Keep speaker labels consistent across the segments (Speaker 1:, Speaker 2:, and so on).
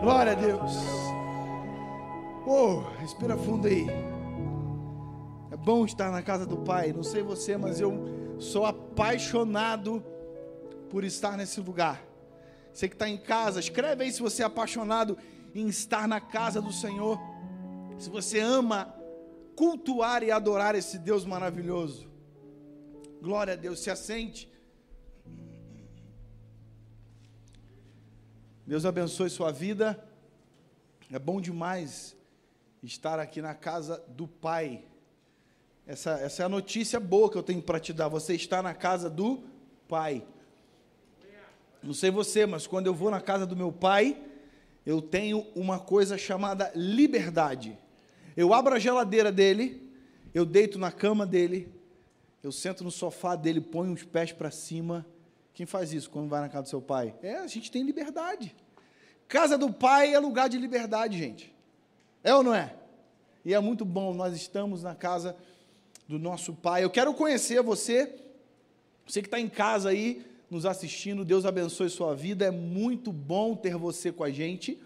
Speaker 1: Glória a Deus. Oh, respira fundo aí. É bom estar na casa do Pai. Não sei você, mas eu sou apaixonado por estar nesse lugar. Você que está em casa, escreve aí se você é apaixonado em estar na casa do Senhor. Se você ama cultuar e adorar esse Deus maravilhoso. Glória a Deus, se assente. Deus abençoe sua vida. É bom demais estar aqui na casa do Pai. Essa, essa é a notícia boa que eu tenho para te dar. Você está na casa do Pai. Não sei você, mas quando eu vou na casa do meu Pai, eu tenho uma coisa chamada liberdade. Eu abro a geladeira dele, eu deito na cama dele, eu sento no sofá dele, ponho os pés para cima quem faz isso quando vai na casa do seu pai? É, a gente tem liberdade. Casa do pai é lugar de liberdade, gente. É ou não é? E é muito bom, nós estamos na casa do nosso pai. Eu quero conhecer você, você que está em casa aí, nos assistindo, Deus abençoe sua vida. É muito bom ter você com a gente,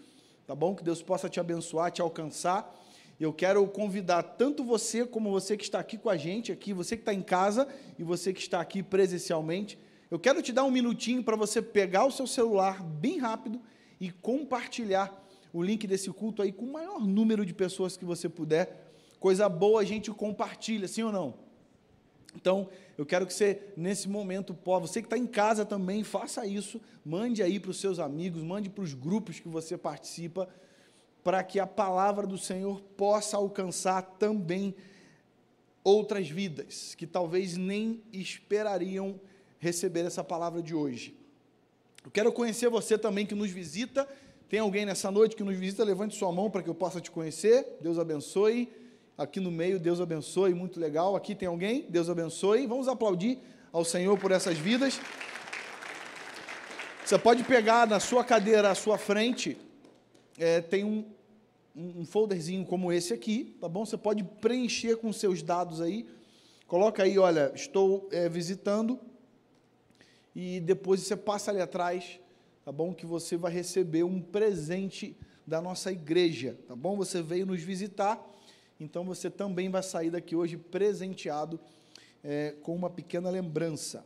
Speaker 1: tá bom? Que Deus possa te abençoar, te alcançar. Eu quero convidar tanto você como você que está aqui com a gente, aqui, você que está em casa e você que está aqui presencialmente eu quero te dar um minutinho para você pegar o seu celular bem rápido e compartilhar o link desse culto aí com o maior número de pessoas que você puder. Coisa boa a gente compartilha, sim ou não? Então, eu quero que você, nesse momento, você que está em casa também, faça isso, mande aí para os seus amigos, mande para os grupos que você participa, para que a palavra do Senhor possa alcançar também outras vidas, que talvez nem esperariam receber essa palavra de hoje. Eu quero conhecer você também que nos visita. Tem alguém nessa noite que nos visita? Levante sua mão para que eu possa te conhecer. Deus abençoe. Aqui no meio, Deus abençoe. Muito legal. Aqui tem alguém? Deus abençoe. Vamos aplaudir ao Senhor por essas vidas. Você pode pegar na sua cadeira à sua frente, é, tem um, um folderzinho como esse aqui, tá bom? Você pode preencher com seus dados aí. Coloca aí, olha, estou é, visitando e depois você passa ali atrás, tá bom? Que você vai receber um presente da nossa igreja, tá bom? Você veio nos visitar, então você também vai sair daqui hoje presenteado é, com uma pequena lembrança.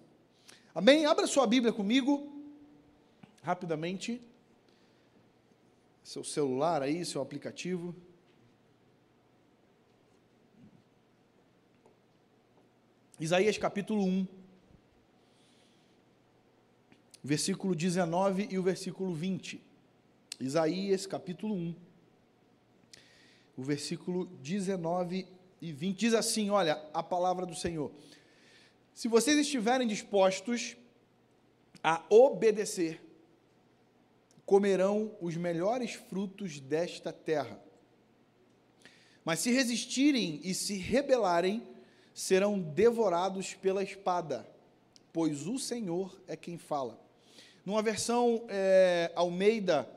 Speaker 1: Amém? Abra sua Bíblia comigo, rapidamente. Seu celular aí, seu aplicativo. Isaías capítulo 1. Versículo 19 e o versículo 20. Isaías, capítulo 1. O versículo 19 e 20 diz assim: Olha, a palavra do Senhor. Se vocês estiverem dispostos a obedecer, comerão os melhores frutos desta terra. Mas se resistirem e se rebelarem, serão devorados pela espada, pois o Senhor é quem fala. Numa versão é, Almeida,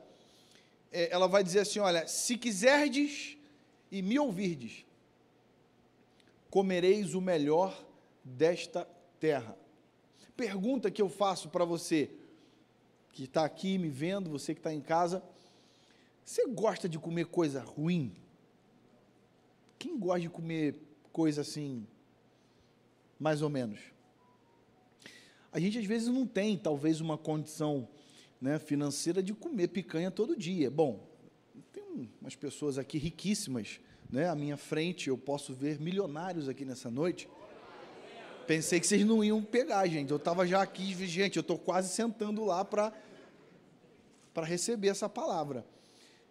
Speaker 1: é, ela vai dizer assim: olha, se quiserdes e me ouvirdes, comereis o melhor desta terra. Pergunta que eu faço para você que está aqui me vendo, você que está em casa, você gosta de comer coisa ruim? Quem gosta de comer coisa assim, mais ou menos? A gente às vezes não tem, talvez, uma condição né, financeira de comer picanha todo dia. Bom, tem umas pessoas aqui riquíssimas né, à minha frente, eu posso ver milionários aqui nessa noite. Pensei que vocês não iam pegar, gente. Eu estava já aqui, gente, eu estou quase sentando lá para receber essa palavra.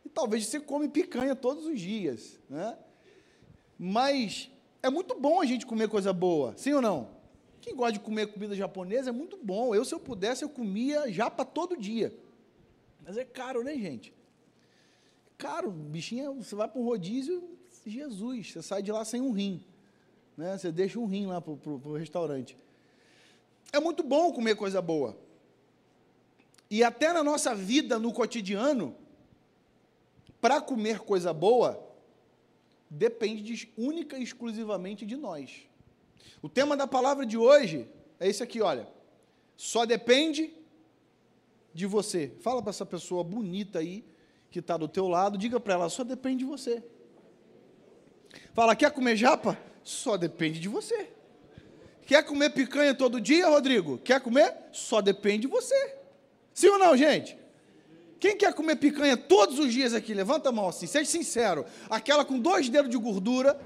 Speaker 1: E talvez você come picanha todos os dias, né? Mas é muito bom a gente comer coisa boa, sim ou não? Quem gosta de comer comida japonesa é muito bom. Eu, se eu pudesse, eu comia japa todo dia. Mas é caro, né, gente? É caro, bichinho, você vai para um rodízio, Jesus, você sai de lá sem um rim. Né? Você deixa um rim lá para o restaurante. É muito bom comer coisa boa. E até na nossa vida, no cotidiano, para comer coisa boa, depende de, única e exclusivamente de nós. O tema da palavra de hoje é esse aqui, olha. Só depende de você. Fala para essa pessoa bonita aí que está do teu lado, diga para ela, só depende de você. Fala, quer comer japa? Só depende de você. Quer comer picanha todo dia, Rodrigo? Quer comer? Só depende de você. Sim ou não, gente? Quem quer comer picanha todos os dias aqui? Levanta a mão assim, seja sincero. Aquela com dois dedos de gordura.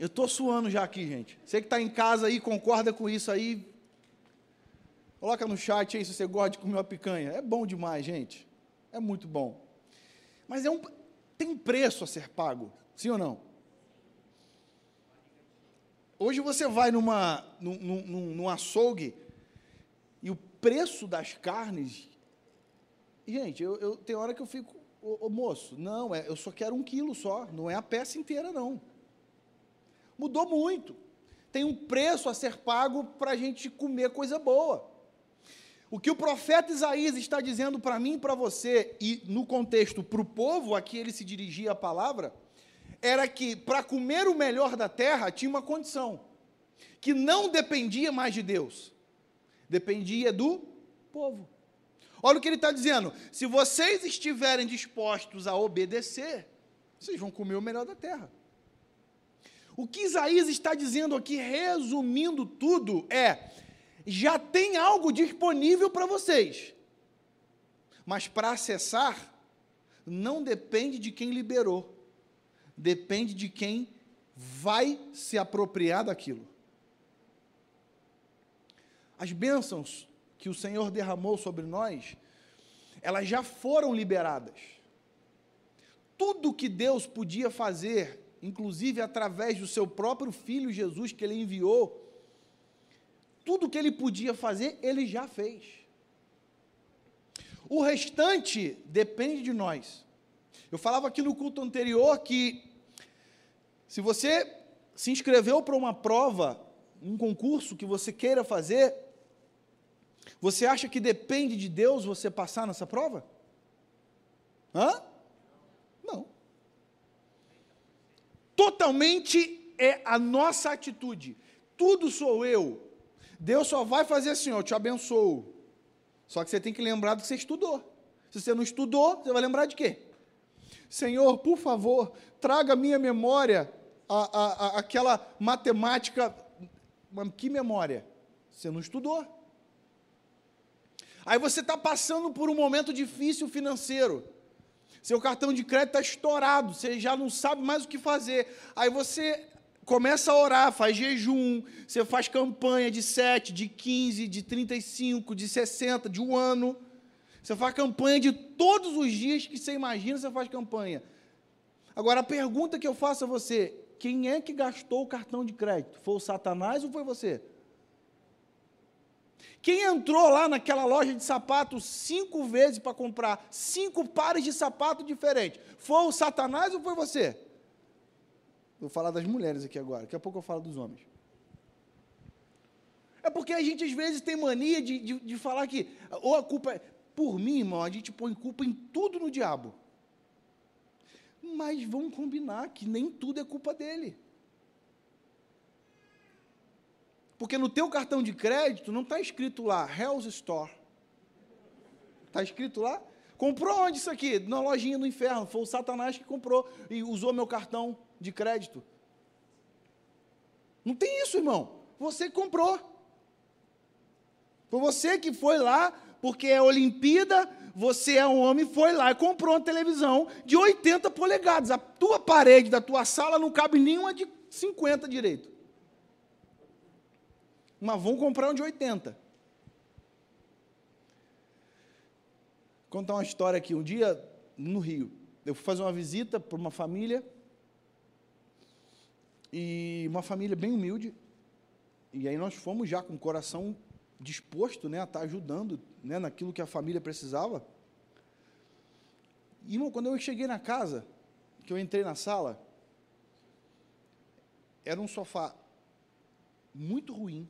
Speaker 1: Eu estou suando já aqui, gente. Você que está em casa aí, concorda com isso aí. Coloca no chat aí se você gosta de comer uma picanha. É bom demais, gente. É muito bom. Mas é um, tem um preço a ser pago, sim ou não? Hoje você vai numa, num, num, num açougue e o preço das carnes. Gente, eu, eu tem hora que eu fico, ô, ô, moço, não, é, eu só quero um quilo só, não é a peça inteira, não. Mudou muito. Tem um preço a ser pago para a gente comer coisa boa. O que o profeta Isaías está dizendo para mim e para você, e no contexto para o povo a que ele se dirigia a palavra, era que para comer o melhor da terra tinha uma condição, que não dependia mais de Deus, dependia do povo. Olha o que ele está dizendo: se vocês estiverem dispostos a obedecer, vocês vão comer o melhor da terra. O que Isaías está dizendo aqui, resumindo tudo, é: já tem algo disponível para vocês, mas para acessar, não depende de quem liberou, depende de quem vai se apropriar daquilo. As bênçãos que o Senhor derramou sobre nós, elas já foram liberadas. Tudo que Deus podia fazer, inclusive através do seu próprio filho Jesus que ele enviou, tudo que ele podia fazer, ele já fez. O restante depende de nós. Eu falava aqui no culto anterior que se você se inscreveu para uma prova, um concurso que você queira fazer, você acha que depende de Deus você passar nessa prova? Hã? Não. Totalmente é a nossa atitude. Tudo sou eu. Deus só vai fazer assim, ó, eu te abençoo. Só que você tem que lembrar do que você estudou. Se você não estudou, você vai lembrar de quê? Senhor, por favor, traga à minha memória a, a, a, aquela matemática. Que memória? Você não estudou. Aí você está passando por um momento difícil financeiro. Seu cartão de crédito está estourado, você já não sabe mais o que fazer. Aí você começa a orar, faz jejum, você faz campanha de 7, de 15, de 35, de 60, de um ano. Você faz campanha de todos os dias que você imagina, você faz campanha. Agora, a pergunta que eu faço a você: quem é que gastou o cartão de crédito? Foi o Satanás ou foi você? Quem entrou lá naquela loja de sapatos cinco vezes para comprar cinco pares de sapato diferentes? Foi o Satanás ou foi você? Vou falar das mulheres aqui agora, daqui a pouco eu falo dos homens. É porque a gente às vezes tem mania de, de, de falar que, ou a culpa é, por mim, irmão, a gente põe culpa em tudo no diabo. Mas vamos combinar que nem tudo é culpa dele. Porque no teu cartão de crédito não está escrito lá, Hell's Store. Está escrito lá? Comprou onde isso aqui? Na lojinha do inferno. Foi o Satanás que comprou e usou meu cartão de crédito. Não tem isso, irmão. Você comprou. Foi você que foi lá, porque é Olimpíada, você é um homem, foi lá e comprou uma televisão de 80 polegadas. A tua parede da tua sala não cabe nenhuma de 50 direito mas vão comprar um de 80. Vou contar uma história aqui. Um dia, no Rio, eu fui fazer uma visita para uma família, e uma família bem humilde, e aí nós fomos já com o coração disposto né, a estar ajudando né, naquilo que a família precisava. E, irmão, quando eu cheguei na casa, que eu entrei na sala, era um sofá muito ruim,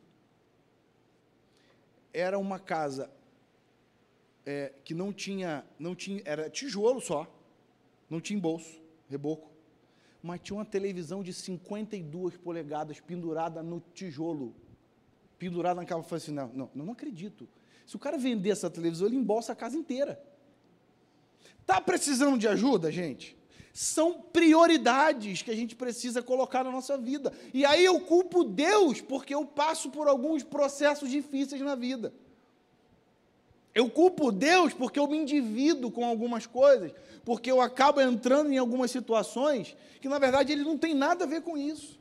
Speaker 1: era uma casa é, que não tinha, não tinha, era tijolo só, não tinha bolso, reboco, mas tinha uma televisão de 52 polegadas pendurada no tijolo, pendurada na cama. Eu falei assim, não, não, não acredito. Se o cara vender essa televisão, ele embolsa a casa inteira. Está precisando de ajuda, gente? São prioridades que a gente precisa colocar na nossa vida. E aí eu culpo Deus porque eu passo por alguns processos difíceis na vida. Eu culpo Deus porque eu me endivido com algumas coisas, porque eu acabo entrando em algumas situações que, na verdade, ele não tem nada a ver com isso.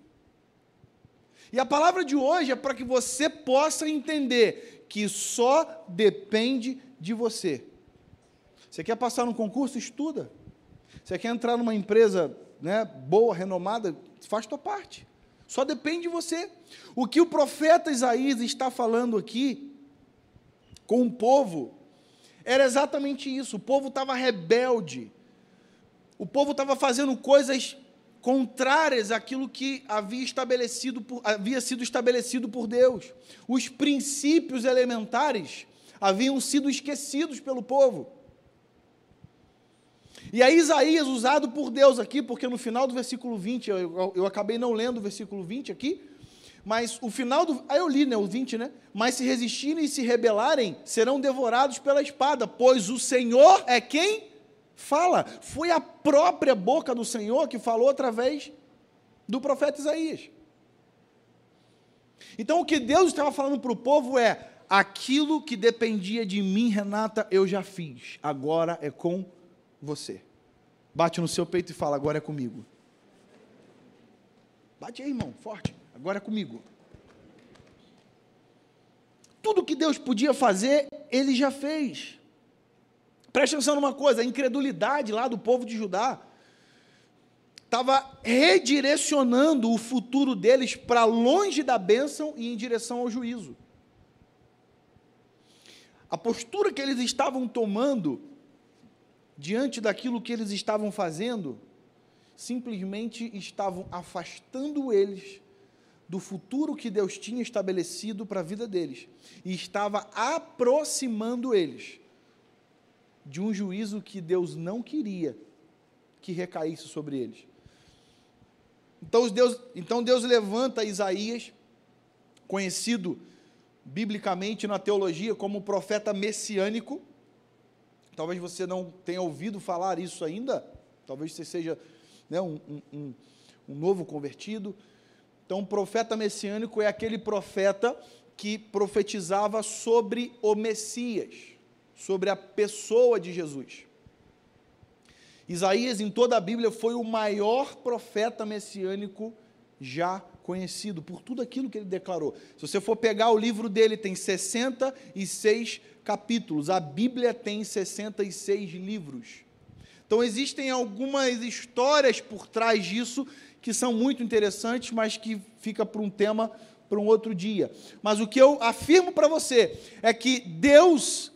Speaker 1: E a palavra de hoje é para que você possa entender que só depende de você. Você quer passar no concurso? Estuda. Você quer entrar numa empresa né, boa, renomada? Faz tua parte. Só depende de você. O que o profeta Isaías está falando aqui com o povo era exatamente isso. O povo estava rebelde. O povo estava fazendo coisas contrárias àquilo que havia, estabelecido por, havia sido estabelecido por Deus. Os princípios elementares haviam sido esquecidos pelo povo. E aí, Isaías, usado por Deus aqui, porque no final do versículo 20, eu, eu, eu acabei não lendo o versículo 20 aqui, mas o final do. Aí eu li, né? O 20, né? Mas se resistirem e se rebelarem, serão devorados pela espada, pois o Senhor é quem fala. Foi a própria boca do Senhor que falou através do profeta Isaías. Então o que Deus estava falando para o povo é: aquilo que dependia de mim, Renata, eu já fiz, agora é com você. Bate no seu peito e fala: agora é comigo. Bate aí, irmão, forte. Agora é comigo. Tudo que Deus podia fazer, Ele já fez. Preste atenção numa coisa: a incredulidade lá do povo de Judá estava redirecionando o futuro deles para longe da bênção e em direção ao juízo. A postura que eles estavam tomando diante daquilo que eles estavam fazendo, simplesmente estavam afastando eles do futuro que Deus tinha estabelecido para a vida deles e estava aproximando eles de um juízo que Deus não queria que recaísse sobre eles. Então Deus, então Deus levanta Isaías, conhecido biblicamente na teologia como profeta messiânico. Talvez você não tenha ouvido falar isso ainda, talvez você seja né, um, um, um novo convertido. Então, o profeta messiânico é aquele profeta que profetizava sobre o Messias sobre a pessoa de Jesus. Isaías, em toda a Bíblia, foi o maior profeta messiânico já conhecido, por tudo aquilo que ele declarou. Se você for pegar o livro dele, tem 66 capítulos, a Bíblia tem 66 livros. Então, existem algumas histórias por trás disso que são muito interessantes, mas que fica para um tema para um outro dia. Mas o que eu afirmo para você é que Deus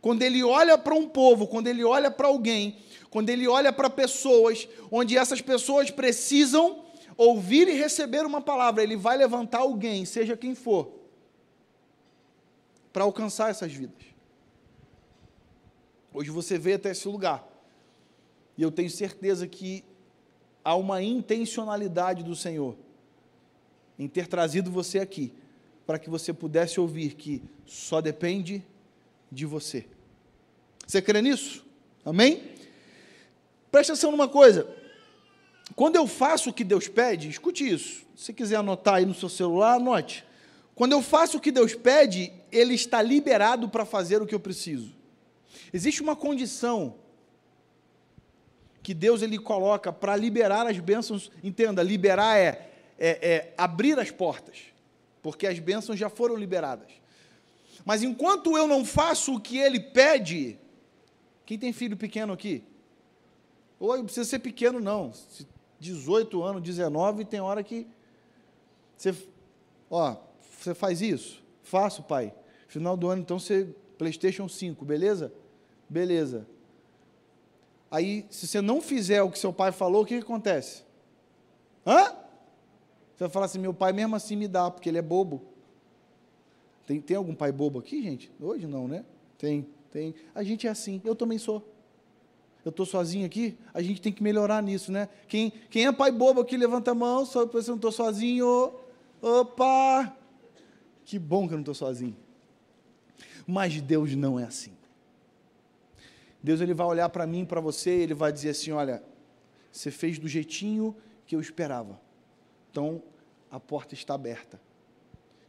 Speaker 1: quando ele olha para um povo, quando ele olha para alguém, quando ele olha para pessoas, onde essas pessoas precisam ouvir e receber uma palavra, ele vai levantar alguém, seja quem for, para alcançar essas vidas. Hoje você veio até esse lugar, e eu tenho certeza que há uma intencionalidade do Senhor em ter trazido você aqui, para que você pudesse ouvir que só depende de você. Você crê nisso? Amém? Presta atenção numa coisa. Quando eu faço o que Deus pede, escute isso. Se quiser anotar aí no seu celular, anote. Quando eu faço o que Deus pede, Ele está liberado para fazer o que eu preciso. Existe uma condição que Deus ele coloca para liberar as bênçãos. Entenda, liberar é, é, é abrir as portas, porque as bênçãos já foram liberadas. Mas enquanto eu não faço o que ele pede, quem tem filho pequeno aqui? Ou não precisa ser pequeno, não. 18 anos, 19, tem hora que você, ó, você faz isso? Faço, pai. Final do ano, então você PlayStation 5, beleza? Beleza. Aí, se você não fizer o que seu pai falou, o que, que acontece? Hã? Você vai falar assim: meu pai mesmo assim me dá, porque ele é bobo. Tem, tem algum pai bobo aqui, gente? Hoje não, né? Tem, tem. A gente é assim, eu também sou. Eu estou sozinho aqui, a gente tem que melhorar nisso, né? Quem, quem é pai bobo aqui, levanta a mão, só porque eu não estou sozinho. Opa! Que bom que eu não estou sozinho. Mas Deus não é assim. Deus ele vai olhar para mim, para você, e ele vai dizer assim: olha, você fez do jeitinho que eu esperava. Então, a porta está aberta.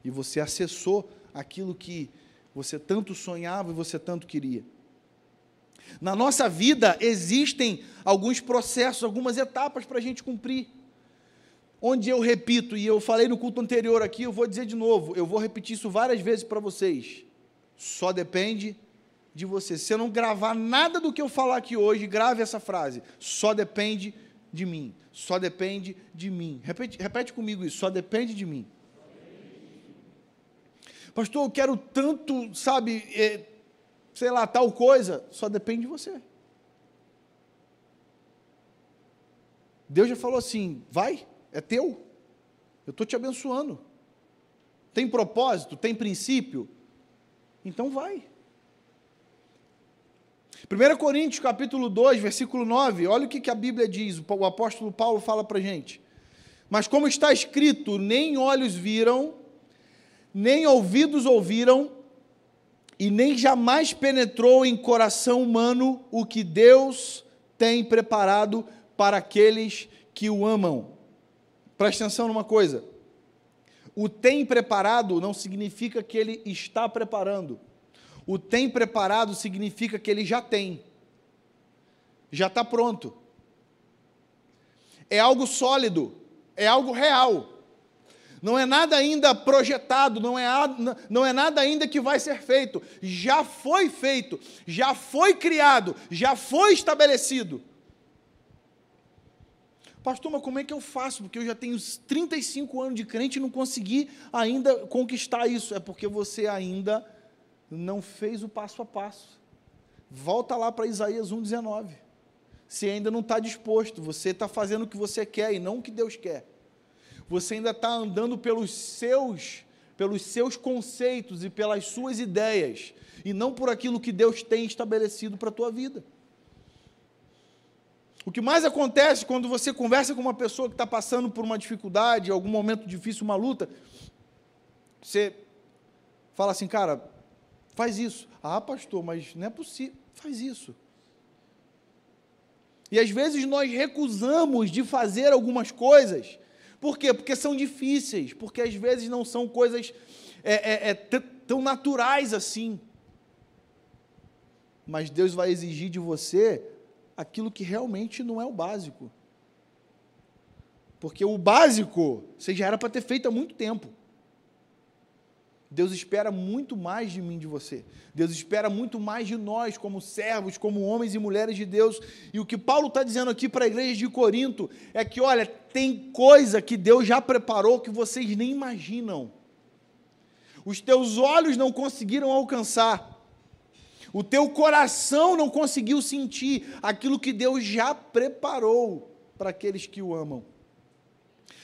Speaker 1: E você acessou aquilo que você tanto sonhava e você tanto queria. Na nossa vida existem alguns processos, algumas etapas para a gente cumprir. Onde eu repito, e eu falei no culto anterior aqui, eu vou dizer de novo, eu vou repetir isso várias vezes para vocês. Só depende de você. Se eu não gravar nada do que eu falar aqui hoje, grave essa frase. Só depende de mim. Só depende de mim. Repete, repete comigo isso. Só depende de mim. Pastor, eu quero tanto, sabe, é, sei lá, tal coisa. Só depende de você. Deus já falou assim: vai, é teu. Eu estou te abençoando. Tem propósito, tem princípio. Então vai. 1 Coríntios capítulo 2, versículo 9, olha o que, que a Bíblia diz, o apóstolo Paulo fala para a gente. Mas como está escrito, nem olhos viram, nem ouvidos ouviram, e nem jamais penetrou em coração humano o que Deus tem preparado para aqueles que o amam. Presta atenção numa coisa. O tem preparado não significa que ele está preparando. O tem preparado significa que ele já tem, já está pronto. É algo sólido, é algo real. Não é nada ainda projetado, não é, não é nada ainda que vai ser feito. Já foi feito, já foi criado, já foi estabelecido. Pastor, mas como é que eu faço? Porque eu já tenho 35 anos de crente e não consegui ainda conquistar isso. É porque você ainda não fez o passo a passo. Volta lá para Isaías 1,19. Se ainda não está disposto, você está fazendo o que você quer e não o que Deus quer. Você ainda está andando pelos seus, pelos seus conceitos e pelas suas ideias, e não por aquilo que Deus tem estabelecido para a tua vida. O que mais acontece quando você conversa com uma pessoa que está passando por uma dificuldade, algum momento difícil, uma luta, você fala assim, cara, Faz isso. Ah, pastor, mas não é possível. Faz isso. E às vezes nós recusamos de fazer algumas coisas. Por quê? Porque são difíceis, porque às vezes não são coisas é, é, é, tão naturais assim. Mas Deus vai exigir de você aquilo que realmente não é o básico. Porque o básico você já era para ter feito há muito tempo. Deus espera muito mais de mim, de você. Deus espera muito mais de nós, como servos, como homens e mulheres de Deus. E o que Paulo está dizendo aqui para a igreja de Corinto é que, olha, tem coisa que Deus já preparou que vocês nem imaginam. Os teus olhos não conseguiram alcançar. O teu coração não conseguiu sentir aquilo que Deus já preparou para aqueles que o amam.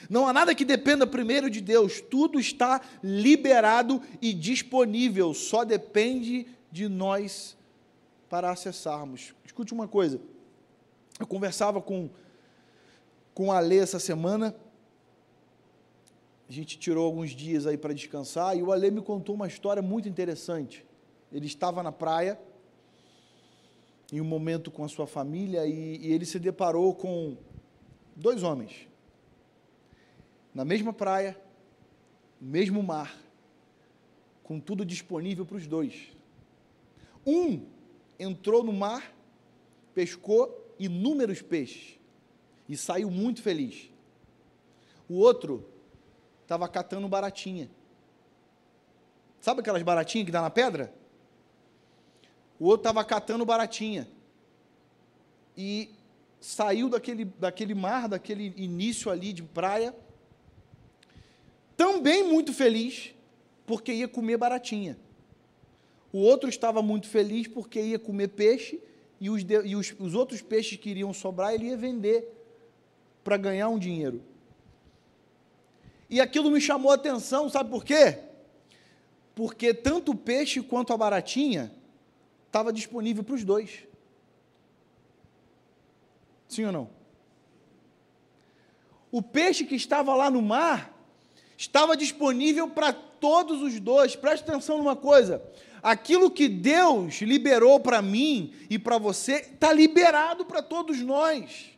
Speaker 1: Não há nada que dependa primeiro de Deus, tudo está liberado e disponível, só depende de nós para acessarmos. Escute uma coisa, eu conversava com, com a Alê essa semana, a gente tirou alguns dias aí para descansar, e o Alê me contou uma história muito interessante. Ele estava na praia, em um momento com a sua família, e, e ele se deparou com dois homens na mesma praia, no mesmo mar, com tudo disponível para os dois. Um entrou no mar, pescou inúmeros peixes e saiu muito feliz. O outro estava catando baratinha. Sabe aquelas baratinhas que dá na pedra? O outro estava catando baratinha. E saiu daquele, daquele mar, daquele início ali de praia, também muito feliz, porque ia comer baratinha. O outro estava muito feliz porque ia comer peixe e os, de, e os, os outros peixes que iriam sobrar ele ia vender para ganhar um dinheiro. E aquilo me chamou a atenção, sabe por quê? Porque tanto o peixe quanto a baratinha estava disponível para os dois. Sim ou não? O peixe que estava lá no mar estava disponível para todos os dois. Preste atenção numa coisa: aquilo que Deus liberou para mim e para você, está liberado para todos nós.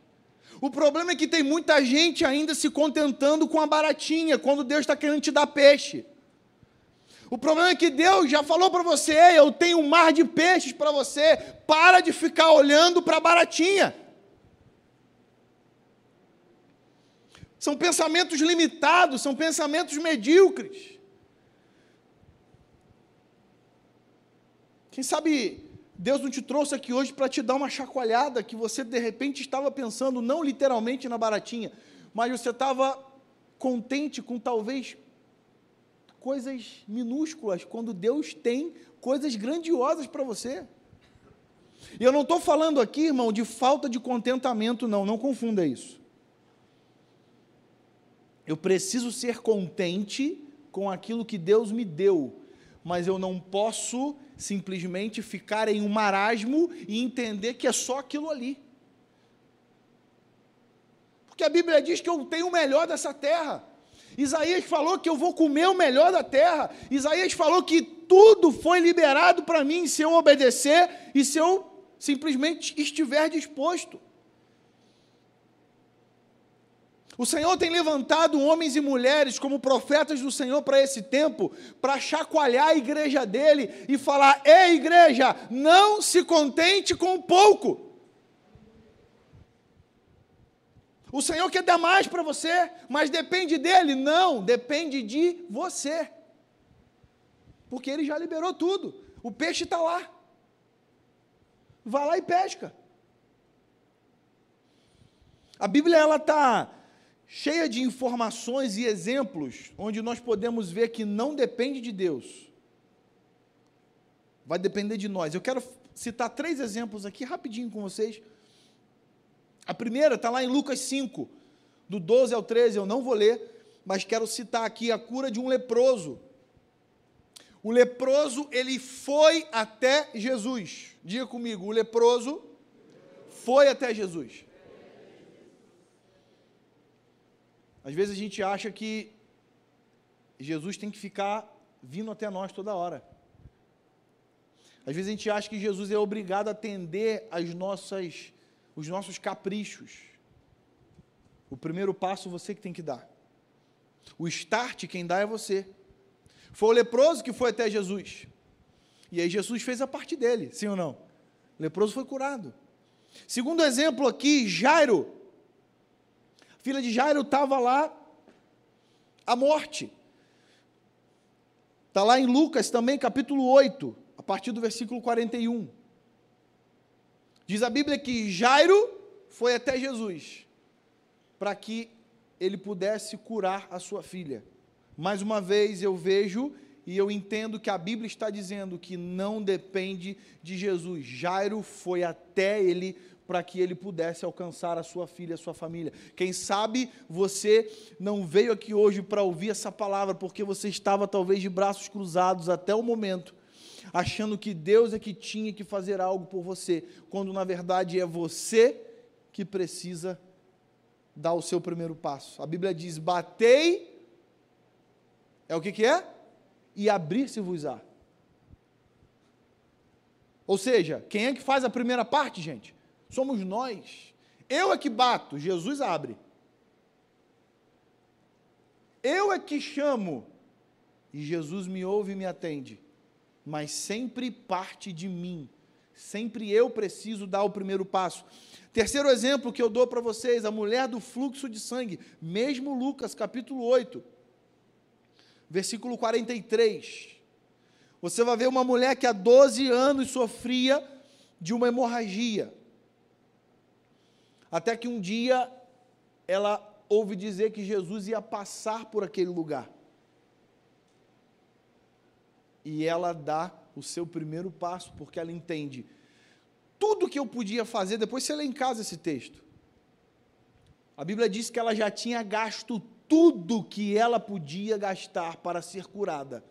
Speaker 1: O problema é que tem muita gente ainda se contentando com a baratinha, quando Deus está querendo te dar peixe. O problema é que Deus já falou para você: eu tenho um mar de peixes para você, para de ficar olhando para a baratinha. São pensamentos limitados, são pensamentos medíocres. Quem sabe Deus não te trouxe aqui hoje para te dar uma chacoalhada que você de repente estava pensando, não literalmente na baratinha, mas você estava contente com talvez coisas minúsculas, quando Deus tem coisas grandiosas para você. E eu não estou falando aqui, irmão, de falta de contentamento, não, não confunda isso. Eu preciso ser contente com aquilo que Deus me deu, mas eu não posso simplesmente ficar em um marasmo e entender que é só aquilo ali. Porque a Bíblia diz que eu tenho o melhor dessa terra. Isaías falou que eu vou comer o melhor da terra. Isaías falou que tudo foi liberado para mim se eu obedecer e se eu simplesmente estiver disposto. O Senhor tem levantado homens e mulheres como profetas do Senhor para esse tempo, para chacoalhar a igreja dele e falar: ei, igreja, não se contente com pouco. O Senhor quer dar mais para você, mas depende dele? Não, depende de você. Porque ele já liberou tudo. O peixe está lá. Vá lá e pesca. A Bíblia ela está cheia de informações e exemplos onde nós podemos ver que não depende de Deus. Vai depender de nós. Eu quero citar três exemplos aqui rapidinho com vocês a primeira está lá em Lucas 5, do 12 ao 13, eu não vou ler, mas quero citar aqui a cura de um leproso. O leproso, ele foi até Jesus. Diga comigo, o leproso foi até Jesus. Às vezes a gente acha que Jesus tem que ficar vindo até nós toda hora. Às vezes a gente acha que Jesus é obrigado a atender às nossas os nossos caprichos. O primeiro passo você que tem que dar. O start quem dá é você. Foi o leproso que foi até Jesus. E aí Jesus fez a parte dele, sim ou não? O leproso foi curado. Segundo exemplo aqui, Jairo. A filha de Jairo estava lá à morte. Está lá em Lucas também, capítulo 8, a partir do versículo 41. Diz a Bíblia que Jairo foi até Jesus para que ele pudesse curar a sua filha. Mais uma vez eu vejo e eu entendo que a Bíblia está dizendo que não depende de Jesus. Jairo foi até ele para que ele pudesse alcançar a sua filha, a sua família. Quem sabe você não veio aqui hoje para ouvir essa palavra porque você estava talvez de braços cruzados até o momento achando que Deus é que tinha que fazer algo por você, quando na verdade é você que precisa dar o seu primeiro passo. A Bíblia diz: batei, é o que, que é? E abrir-se-vos-á. Ou seja, quem é que faz a primeira parte, gente? Somos nós. Eu é que bato, Jesus abre. Eu é que chamo, e Jesus me ouve e me atende mas sempre parte de mim. Sempre eu preciso dar o primeiro passo. Terceiro exemplo que eu dou para vocês, a mulher do fluxo de sangue, mesmo Lucas capítulo 8, versículo 43. Você vai ver uma mulher que há 12 anos sofria de uma hemorragia. Até que um dia ela ouve dizer que Jesus ia passar por aquele lugar e ela dá o seu primeiro passo, porque ela entende tudo que eu podia fazer. Depois você lê em casa esse texto. A Bíblia diz que ela já tinha gasto tudo que ela podia gastar para ser curada.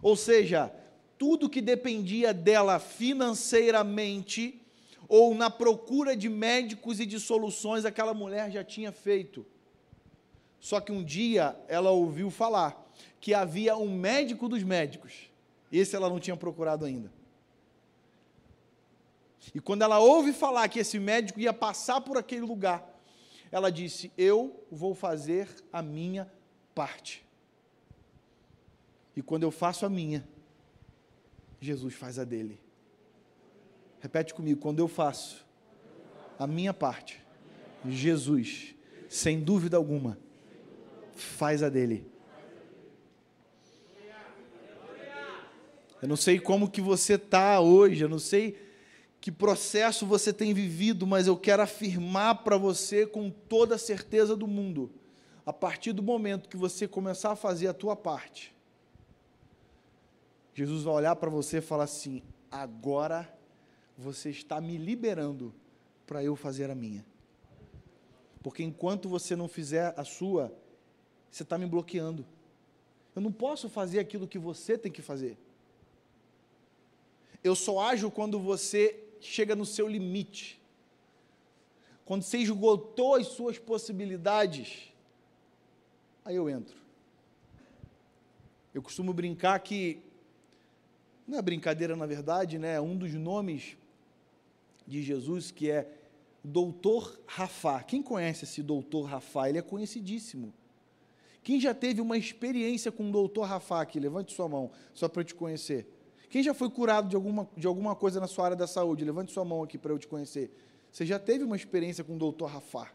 Speaker 1: Ou seja, tudo que dependia dela financeiramente ou na procura de médicos e de soluções, aquela mulher já tinha feito. Só que um dia ela ouviu falar que havia um médico dos médicos. Esse ela não tinha procurado ainda. E quando ela ouve falar que esse médico ia passar por aquele lugar, ela disse: Eu vou fazer a minha parte. E quando eu faço a minha, Jesus faz a dele. Repete comigo: quando eu faço a minha parte, Jesus, sem dúvida alguma, faz a dele. Eu não sei como que você está hoje, eu não sei que processo você tem vivido, mas eu quero afirmar para você com toda a certeza do mundo, a partir do momento que você começar a fazer a tua parte, Jesus vai olhar para você e falar assim: agora você está me liberando para eu fazer a minha. Porque enquanto você não fizer a sua, você está me bloqueando. Eu não posso fazer aquilo que você tem que fazer. Eu só ajo quando você chega no seu limite. Quando você esgotou as suas possibilidades, aí eu entro. Eu costumo brincar que, não é brincadeira na verdade, né? Um dos nomes de Jesus que é Doutor Rafá. Quem conhece esse Doutor Rafá? Ele é conhecidíssimo. Quem já teve uma experiência com o Doutor Rafá aqui? Levante sua mão, só para eu te conhecer. Quem já foi curado de alguma, de alguma coisa na sua área da saúde? Levante sua mão aqui para eu te conhecer. Você já teve uma experiência com o doutor Rafá?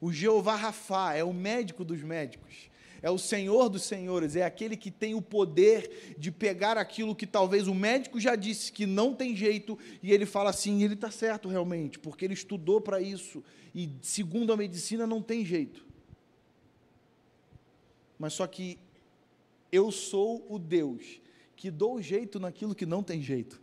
Speaker 1: O Jeová Rafá é o médico dos médicos, é o Senhor dos senhores, é aquele que tem o poder de pegar aquilo que talvez o médico já disse que não tem jeito, e ele fala assim: ele está certo realmente, porque ele estudou para isso, e segundo a medicina não tem jeito. Mas só que eu sou o Deus que dou jeito naquilo que não tem jeito.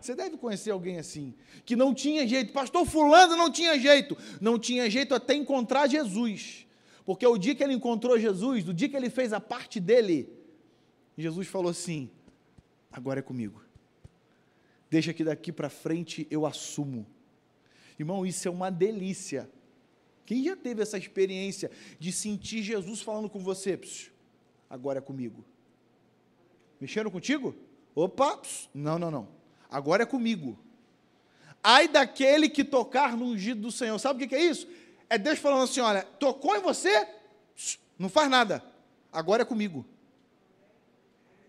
Speaker 1: Você deve conhecer alguém assim, que não tinha jeito. Pastor Fulano não tinha jeito. Não tinha jeito até encontrar Jesus. Porque o dia que ele encontrou Jesus, no dia que ele fez a parte dele, Jesus falou assim: agora é comigo. Deixa que daqui para frente eu assumo. Irmão, isso é uma delícia. Quem já teve essa experiência de sentir Jesus falando com você? Agora é comigo. Mexeram contigo? Opa, não, não, não. Agora é comigo. Ai daquele que tocar no ungido do Senhor. Sabe o que é isso? É Deus falando assim: olha, tocou em você, não faz nada. Agora é comigo.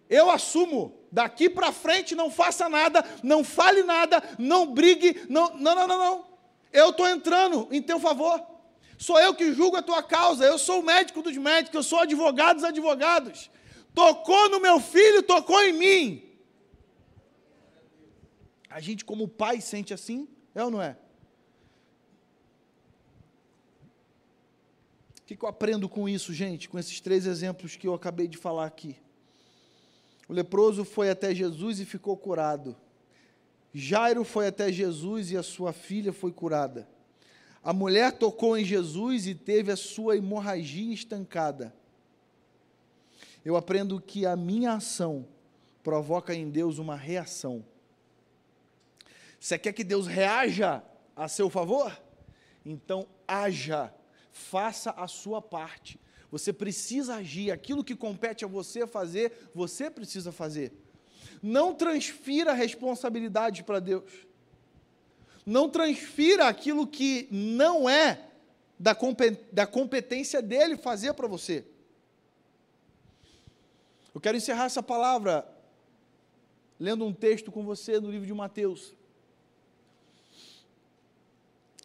Speaker 1: Eu assumo, daqui para frente não faça nada, não fale nada, não brigue, não, não, não, não, não. Eu estou entrando em teu favor. Sou eu que julgo a tua causa, eu sou o médico dos médicos, eu sou advogado dos advogados tocou no meu filho, tocou em mim. A gente, como pai, sente assim, é ou não é? O que, que eu aprendo com isso, gente? Com esses três exemplos que eu acabei de falar aqui. O leproso foi até Jesus e ficou curado. Jairo foi até Jesus e a sua filha foi curada. A mulher tocou em Jesus e teve a sua hemorragia estancada eu aprendo que a minha ação provoca em Deus uma reação. Você quer que Deus reaja a seu favor? Então haja, faça a sua parte. Você precisa agir, aquilo que compete a você fazer, você precisa fazer. Não transfira a responsabilidade para Deus. Não transfira aquilo que não é da competência dele fazer para você. Eu quero encerrar essa palavra lendo um texto com você no livro de Mateus.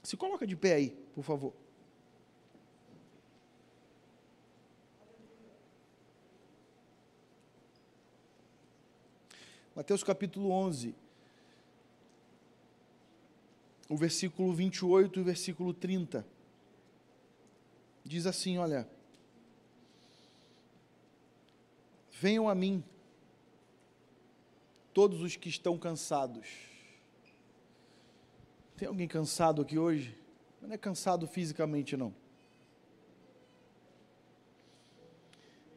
Speaker 1: Se coloca de pé aí, por favor. Mateus capítulo 11, o versículo 28 e o versículo 30. Diz assim: Olha. Venham a mim, todos os que estão cansados. Tem alguém cansado aqui hoje? Não é cansado fisicamente, não.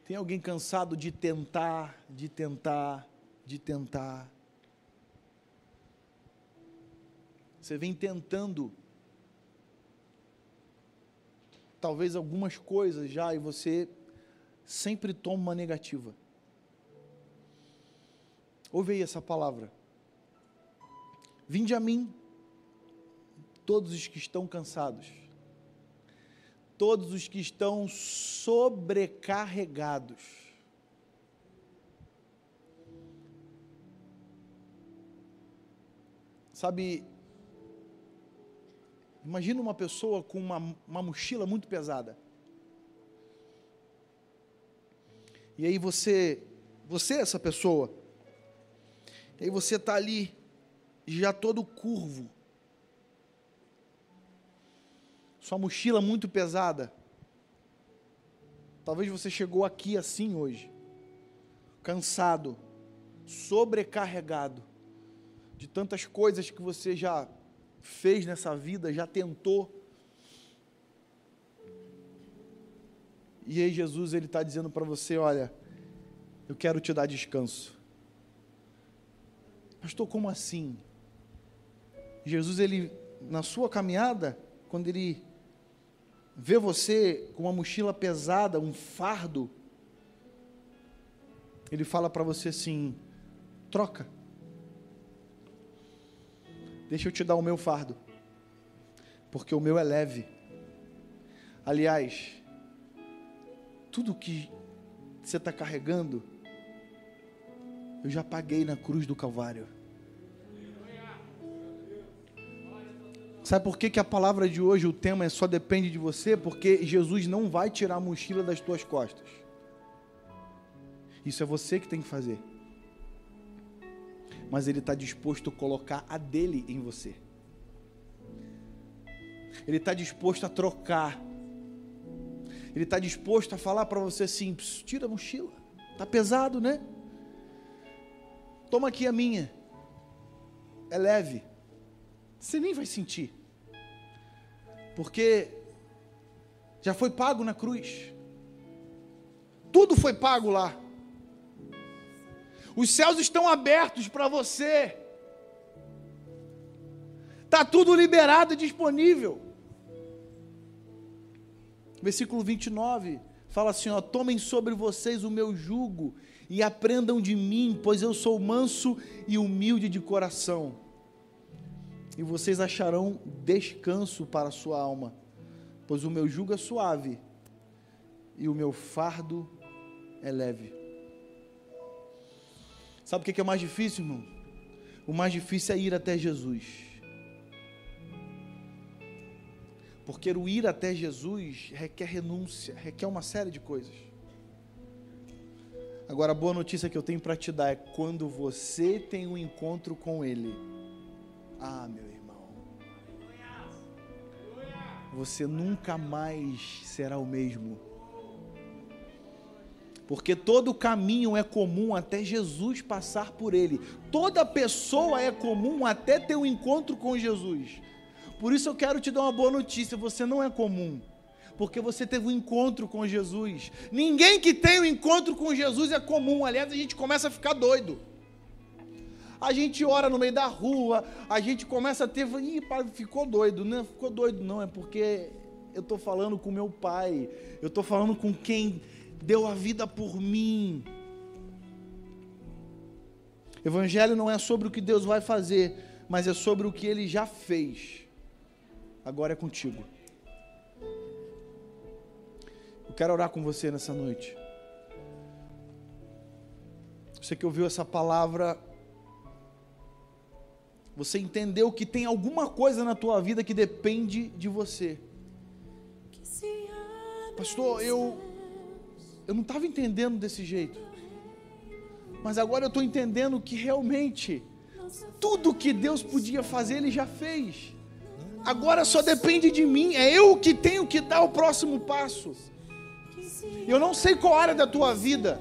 Speaker 1: Tem alguém cansado de tentar, de tentar, de tentar. Você vem tentando, talvez algumas coisas já, e você sempre toma uma negativa. Ouve aí essa palavra. Vinde a mim, todos os que estão cansados, todos os que estão sobrecarregados. Sabe, imagina uma pessoa com uma, uma mochila muito pesada. E aí você, você é essa pessoa. E aí você está ali, já todo curvo. Sua mochila muito pesada. Talvez você chegou aqui assim hoje, cansado, sobrecarregado de tantas coisas que você já fez nessa vida, já tentou. E aí Jesus ele está dizendo para você, olha, eu quero te dar descanso. Pastor, como assim? Jesus ele na sua caminhada, quando ele vê você com uma mochila pesada, um fardo, ele fala para você assim: troca. Deixa eu te dar o meu fardo, porque o meu é leve. Aliás, tudo que você está carregando, eu já paguei na cruz do Calvário. Sabe por que, que a palavra de hoje, o tema é só depende de você? Porque Jesus não vai tirar a mochila das tuas costas. Isso é você que tem que fazer. Mas Ele está disposto a colocar a dele em você. Ele está disposto a trocar ele está disposto a falar para você assim: tira a mochila, está pesado, né? Toma aqui a minha, é leve, você nem vai sentir, porque já foi pago na cruz, tudo foi pago lá, os céus estão abertos para você, está tudo liberado e disponível. Versículo 29 fala assim: ó, tomem sobre vocês o meu jugo e aprendam de mim, pois eu sou manso e humilde de coração. E vocês acharão descanso para a sua alma, pois o meu jugo é suave e o meu fardo é leve. Sabe o que é mais difícil, irmão? O mais difícil é ir até Jesus. Porque o ir até Jesus requer renúncia, requer uma série de coisas. Agora, a boa notícia que eu tenho para te dar é quando você tem um encontro com Ele. Ah, meu irmão. Você nunca mais será o mesmo. Porque todo caminho é comum até Jesus passar por ele. Toda pessoa é comum até ter um encontro com Jesus. Por isso eu quero te dar uma boa notícia: você não é comum, porque você teve um encontro com Jesus. Ninguém que tem um encontro com Jesus é comum. Aliás, a gente começa a ficar doido. A gente ora no meio da rua, a gente começa a ter. Ih, ficou doido, não ficou doido, não, é porque eu estou falando com meu pai, eu estou falando com quem deu a vida por mim. Evangelho não é sobre o que Deus vai fazer, mas é sobre o que ele já fez agora é contigo. Eu quero orar com você nessa noite. Você que ouviu essa palavra, você entendeu que tem alguma coisa na tua vida que depende de você. Pastor, eu eu não estava entendendo desse jeito. Mas agora eu estou entendendo que realmente tudo que Deus podia fazer, Ele já fez. Agora só depende de mim, é eu que tenho que dar o próximo passo. Eu não sei qual área da tua vida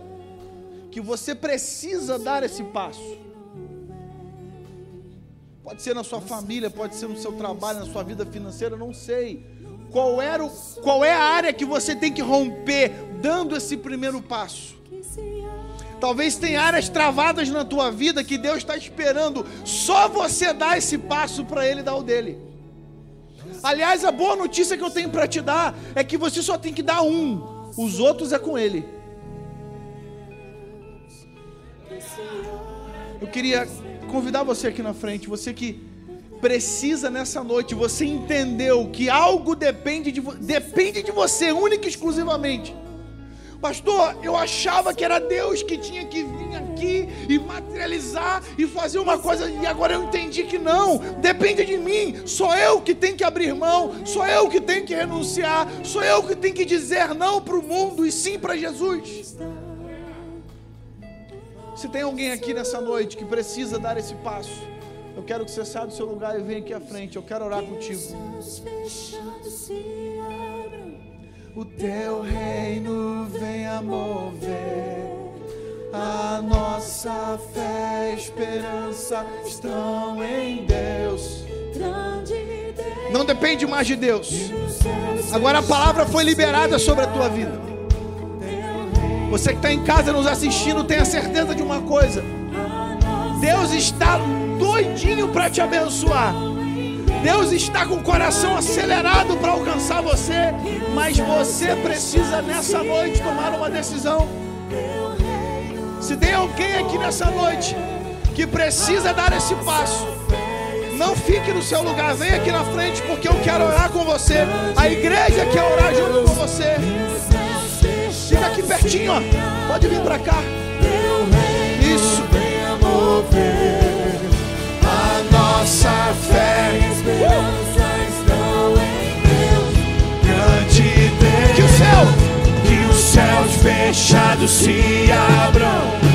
Speaker 1: que você precisa dar esse passo. Pode ser na sua família, pode ser no seu trabalho, na sua vida financeira, não sei. Qual, era o, qual é a área que você tem que romper dando esse primeiro passo? Talvez tenha áreas travadas na tua vida que Deus está esperando só você dar esse passo para Ele dar o dele. Aliás, a boa notícia que eu tenho para te dar é que você só tem que dar um, os outros é com Ele. Eu queria convidar você aqui na frente, você que precisa nessa noite, você entendeu que algo depende de, depende de você, única e exclusivamente. Pastor, eu achava que era Deus que tinha que vir aqui e materializar e fazer uma coisa, e agora eu entendi que não, depende de mim, sou eu que tenho que abrir mão, sou eu que tenho que renunciar, sou eu que tenho que dizer não para o mundo e sim para Jesus. Se tem alguém aqui nessa noite que precisa dar esse passo, eu quero que você saia do seu lugar e venha aqui à frente. Eu quero orar contigo. O teu reino venha mover. A nossa fé e esperança estão em Deus. Não depende mais de Deus. Agora a palavra foi liberada sobre a tua vida. Você que está em casa nos assistindo, tenha certeza de uma coisa: Deus está doidinho para te abençoar. Deus está com o coração acelerado para alcançar você, mas você precisa nessa noite tomar uma decisão. Se tem alguém aqui nessa noite que precisa dar esse passo, não fique no seu lugar, vem aqui na frente, porque eu quero orar com você. A igreja quer orar junto com você. Aqui pertinho, ó. Pode vir para cá. Isso. A nossa fé e esperança estão em Deus. Grande Deus. Que o céu, que os céus fechados se abram.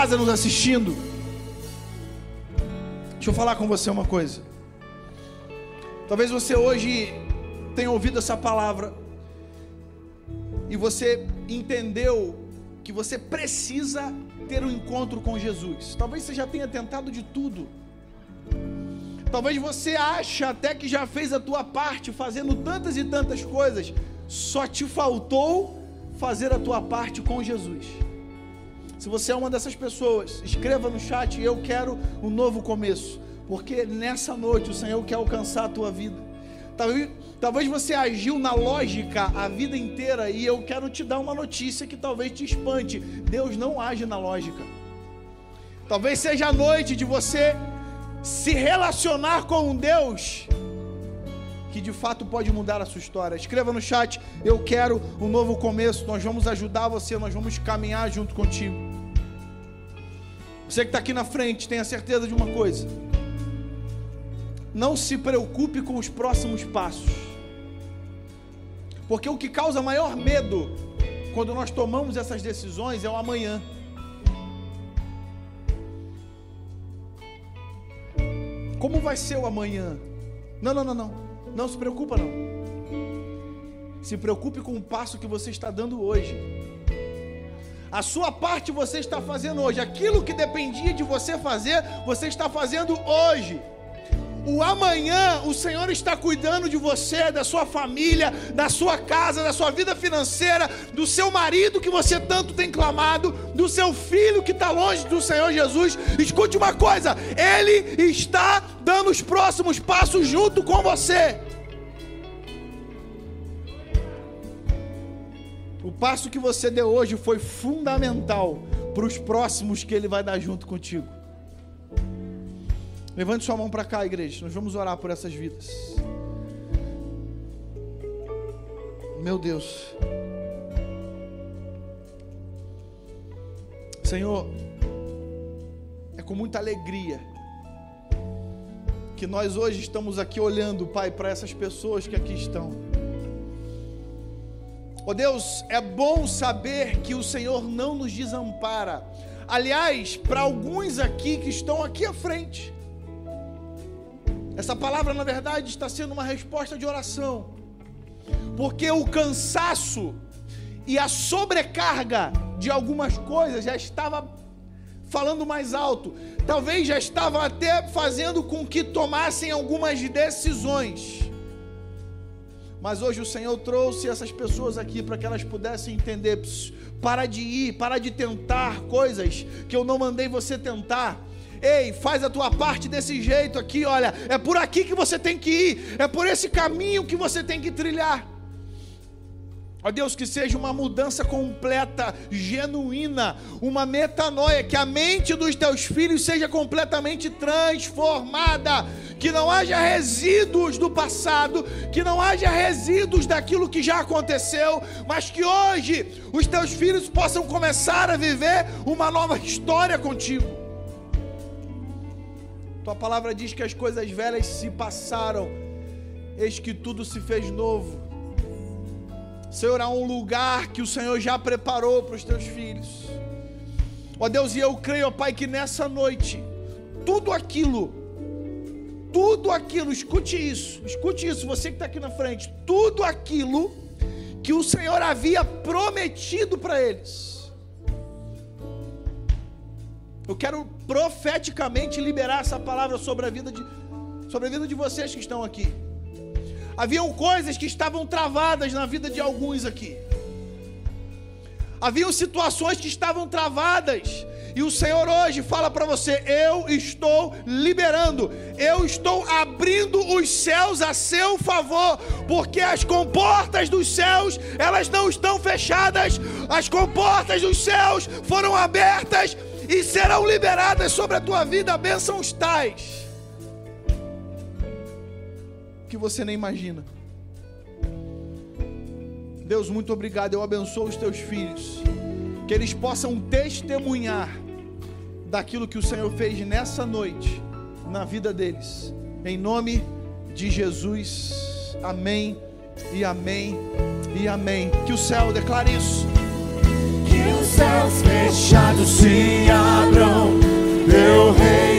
Speaker 1: Casa nos assistindo. Deixa eu falar com você uma coisa. Talvez você hoje tenha ouvido essa palavra e você entendeu que você precisa ter um encontro com Jesus. Talvez você já tenha tentado de tudo. Talvez você ache até que já fez a tua parte fazendo tantas e tantas coisas, só te faltou fazer a tua parte com Jesus. Se você é uma dessas pessoas, escreva no chat, eu quero um novo começo, porque nessa noite o Senhor quer alcançar a tua vida. Talvez, talvez você agiu na lógica a vida inteira e eu quero te dar uma notícia que talvez te espante. Deus não age na lógica. Talvez seja a noite de você se relacionar com um Deus que de fato pode mudar a sua história. Escreva no chat, eu quero um novo começo. Nós vamos ajudar você, nós vamos caminhar junto contigo. Você que está aqui na frente, tenha certeza de uma coisa. Não se preocupe com os próximos passos. Porque o que causa maior medo quando nós tomamos essas decisões é o amanhã. Como vai ser o amanhã? Não, não, não, não. Não se preocupa não. Se preocupe com o passo que você está dando hoje. A sua parte você está fazendo hoje. Aquilo que dependia de você fazer, você está fazendo hoje. O amanhã, o Senhor está cuidando de você, da sua família, da sua casa, da sua vida financeira, do seu marido que você tanto tem clamado, do seu filho que está longe do Senhor Jesus. Escute uma coisa: Ele está dando os próximos passos junto com você. O passo que você deu hoje foi fundamental para os próximos que Ele vai dar junto contigo. Levante sua mão para cá, igreja. Nós vamos orar por essas vidas. Meu Deus. Senhor, é com muita alegria que nós hoje estamos aqui olhando, Pai, para essas pessoas que aqui estão. Oh Deus, é bom saber que o Senhor não nos desampara. Aliás, para alguns aqui que estão aqui à frente, essa palavra, na verdade, está sendo uma resposta de oração, porque o cansaço e a sobrecarga de algumas coisas, já estava falando mais alto, talvez já estava até fazendo com que tomassem algumas decisões. Mas hoje o Senhor trouxe essas pessoas aqui para que elas pudessem entender: para de ir, para de tentar coisas que eu não mandei você tentar. Ei, faz a tua parte desse jeito aqui, olha, é por aqui que você tem que ir, é por esse caminho que você tem que trilhar. Ó Deus, que seja uma mudança completa, genuína, uma metanoia, que a mente dos teus filhos seja completamente transformada, que não haja resíduos do passado, que não haja resíduos daquilo que já aconteceu, mas que hoje os teus filhos possam começar a viver uma nova história contigo. Tua palavra diz que as coisas velhas se passaram, eis que tudo se fez novo. Senhor, há um lugar que o Senhor já preparou para os teus filhos. Ó Deus, e eu creio, ó Pai, que nessa noite, tudo aquilo, tudo aquilo, escute isso, escute isso, você que está aqui na frente, tudo aquilo que o Senhor havia prometido para eles. Eu quero profeticamente liberar essa palavra sobre a vida de, sobre a vida de vocês que estão aqui. Haviam coisas que estavam travadas na vida de alguns aqui. Haviam situações que estavam travadas. E o Senhor hoje fala para você: eu estou liberando, eu estou abrindo os céus a seu favor, porque as comportas dos céus, elas não estão fechadas, as comportas dos céus foram abertas e serão liberadas sobre a tua vida bênçãos tais que você nem imagina. Deus, muito obrigado. Eu abençoo os teus filhos, que eles possam testemunhar daquilo que o Senhor fez nessa noite na vida deles. Em nome de Jesus. Amém. E amém. E amém. Que o céu declare isso.
Speaker 2: Que os céus fechados se abram. Meu rei